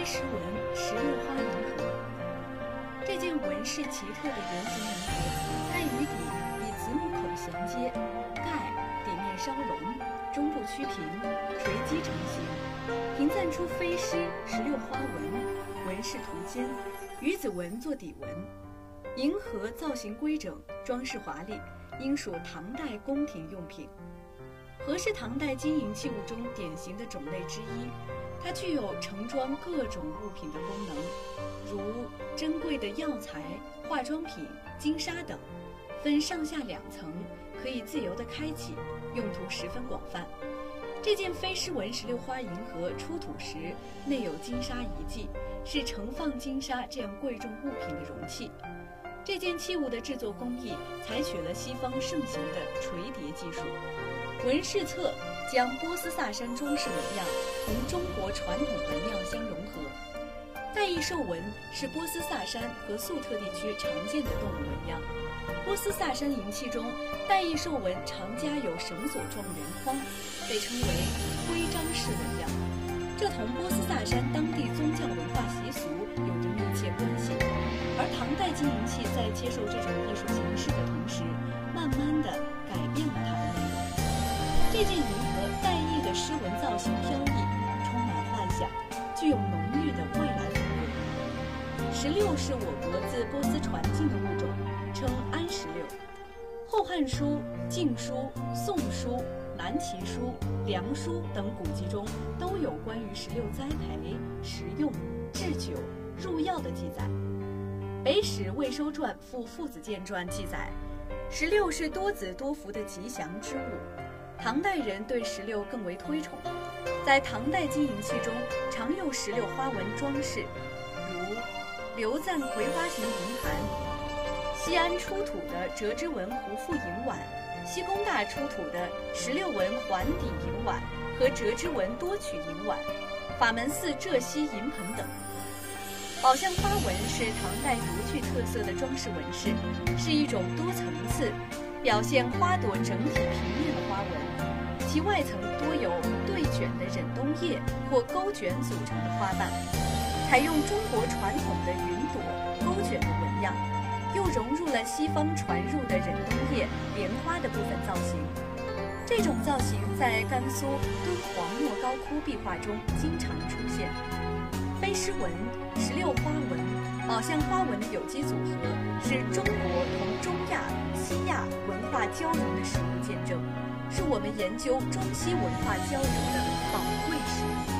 飞石纹石榴花银盒，这件纹饰奇特的圆形银盒，盖与底以子母口衔接，盖底面稍隆，中部曲平，垂基成型，平赞出飞狮石榴花纹，纹饰图间，鱼子纹做底纹。银盒造型规整，装饰华丽，应属唐代宫廷用品。盒是唐代金银器物中典型的种类之一。它具有盛装各种物品的功能，如珍贵的药材、化妆品、金沙等，分上下两层，可以自由地开启，用途十分广泛。这件飞狮纹石榴花银盒出土时，内有金沙遗迹，是盛放金沙这样贵重物品的容器。这件器物的制作工艺采取了西方盛行的垂叠技术，纹饰侧。将波斯萨珊装饰纹样同中国传统纹样相融合。带翼兽纹是波斯萨珊和粟特地区常见的动物纹样。波斯萨珊银器中，带翼兽纹常加有绳索状圆框，被称为徽章式纹样。这同波斯萨珊当地宗教文化习俗有着密切关系。而唐代金银器在接受这种艺术形式的同时，慢慢的改变了它的内容。这件银。狮纹造型飘逸，充满幻想，具有浓郁的未来风味。石榴是我国自波斯传进的物种，称安石榴。《后汉书》《晋书》《宋书》《南齐书》《梁书》等古籍中都有关于石榴栽培、食用、制酒、入药的记载。《北史·魏收传·附父子鉴传》记载，石榴是多子多福的吉祥之物。唐代人对石榴更为推崇，在唐代金银器中常用石榴花纹装饰，如刘赞葵花形银盘、西安出土的折枝纹壶腹银碗、西工大出土的石榴纹环底银碗和折枝纹多曲银碗、法门寺浙西银盆等。宝相花纹是唐代独具特色的装饰纹饰，是一种多层次。表现花朵整体平面的花纹，其外层多由对卷的忍冬叶或钩卷组成的花瓣，采用中国传统的云朵钩卷的纹样，又融入了西方传入的忍冬叶莲花的部分造型。这种造型在甘肃敦煌莫高窟壁画中经常出现。飞狮纹、石榴花纹、宝相花纹的有机组合，是中国同中亚。西亚文化交融的实物见证，是我们研究中西文化交流的宝贵史料。